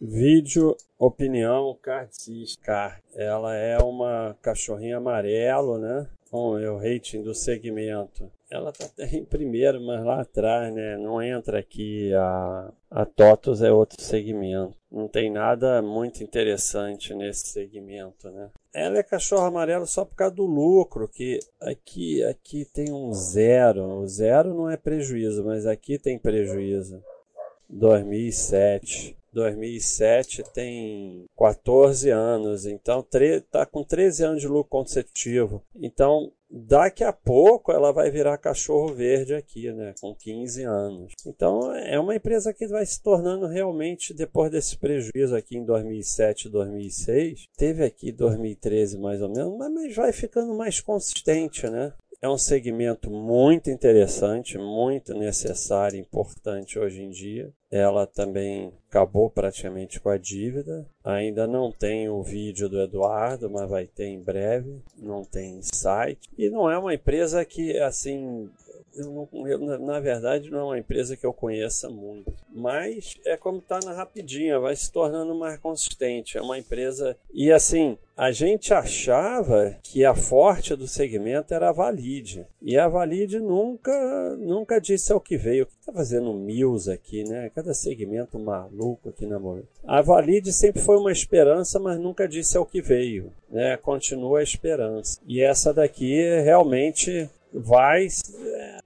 Vídeo Opinião Cardis Car. Ela é uma cachorrinha amarelo, né? Com o rating do segmento. Ela tá até em primeiro, mas lá atrás, né? Não entra aqui. A, a TOTOS é outro segmento. Não tem nada muito interessante nesse segmento, né? Ela é cachorro amarelo só por causa do lucro, que aqui, aqui tem um zero. O zero não é prejuízo, mas aqui tem prejuízo. 2007. 2007 tem 14 anos, então está com 13 anos de lucro consecutivo. Então, daqui a pouco ela vai virar cachorro verde aqui, né, com 15 anos. Então, é uma empresa que vai se tornando realmente, depois desse prejuízo aqui em 2007 2006, teve aqui 2013 mais ou menos, mas vai ficando mais consistente, né? É um segmento muito interessante, muito necessário, importante hoje em dia. Ela também acabou praticamente com a dívida. Ainda não tem o vídeo do Eduardo, mas vai ter em breve. Não tem site. E não é uma empresa que, assim, eu não, eu, na verdade, não é uma empresa que eu conheça muito. Mas é como está na rapidinha, vai se tornando mais consistente. É uma empresa. E assim, a gente achava que a forte do segmento era a Valide. E a Valide nunca, nunca disse ao que veio. O que está fazendo Mills aqui, né? Cada segmento maluco aqui na Moura. A Valide sempre foi uma esperança, mas nunca disse ao que veio. Né? Continua a esperança. E essa daqui realmente vai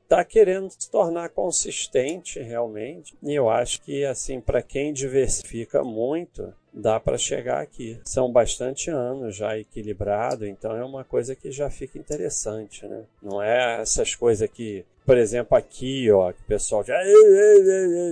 está querendo se tornar consistente realmente. E eu acho que assim para quem diversifica muito dá para chegar aqui. São bastante anos já equilibrado, então é uma coisa que já fica interessante, né? Não é essas coisas que por exemplo, aqui, ó, que o pessoal já.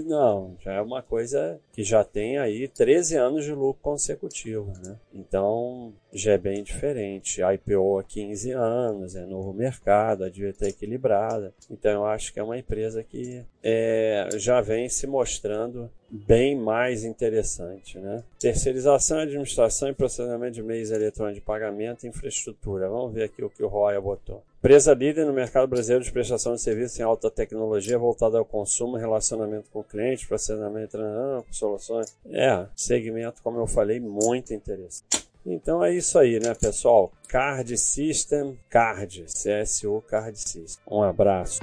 Não, já é uma coisa que já tem aí 13 anos de lucro consecutivo, né? Então, já é bem diferente. IPO há 15 anos, é novo mercado, a devia estar equilibrada. Então, eu acho que é uma empresa que é, já vem se mostrando bem mais interessante. Né? Terceirização, administração e processamento de meios eletrônicos de pagamento e infraestrutura. Vamos ver aqui o que o Roya botou. Empresa líder no mercado brasileiro de prestação de serviços em alta tecnologia voltada ao consumo, relacionamento com o cliente, processamento soluções. É, segmento, como eu falei, muito interessante. Então é isso aí, né, pessoal? Card System, Card, CSU Card System. Um abraço.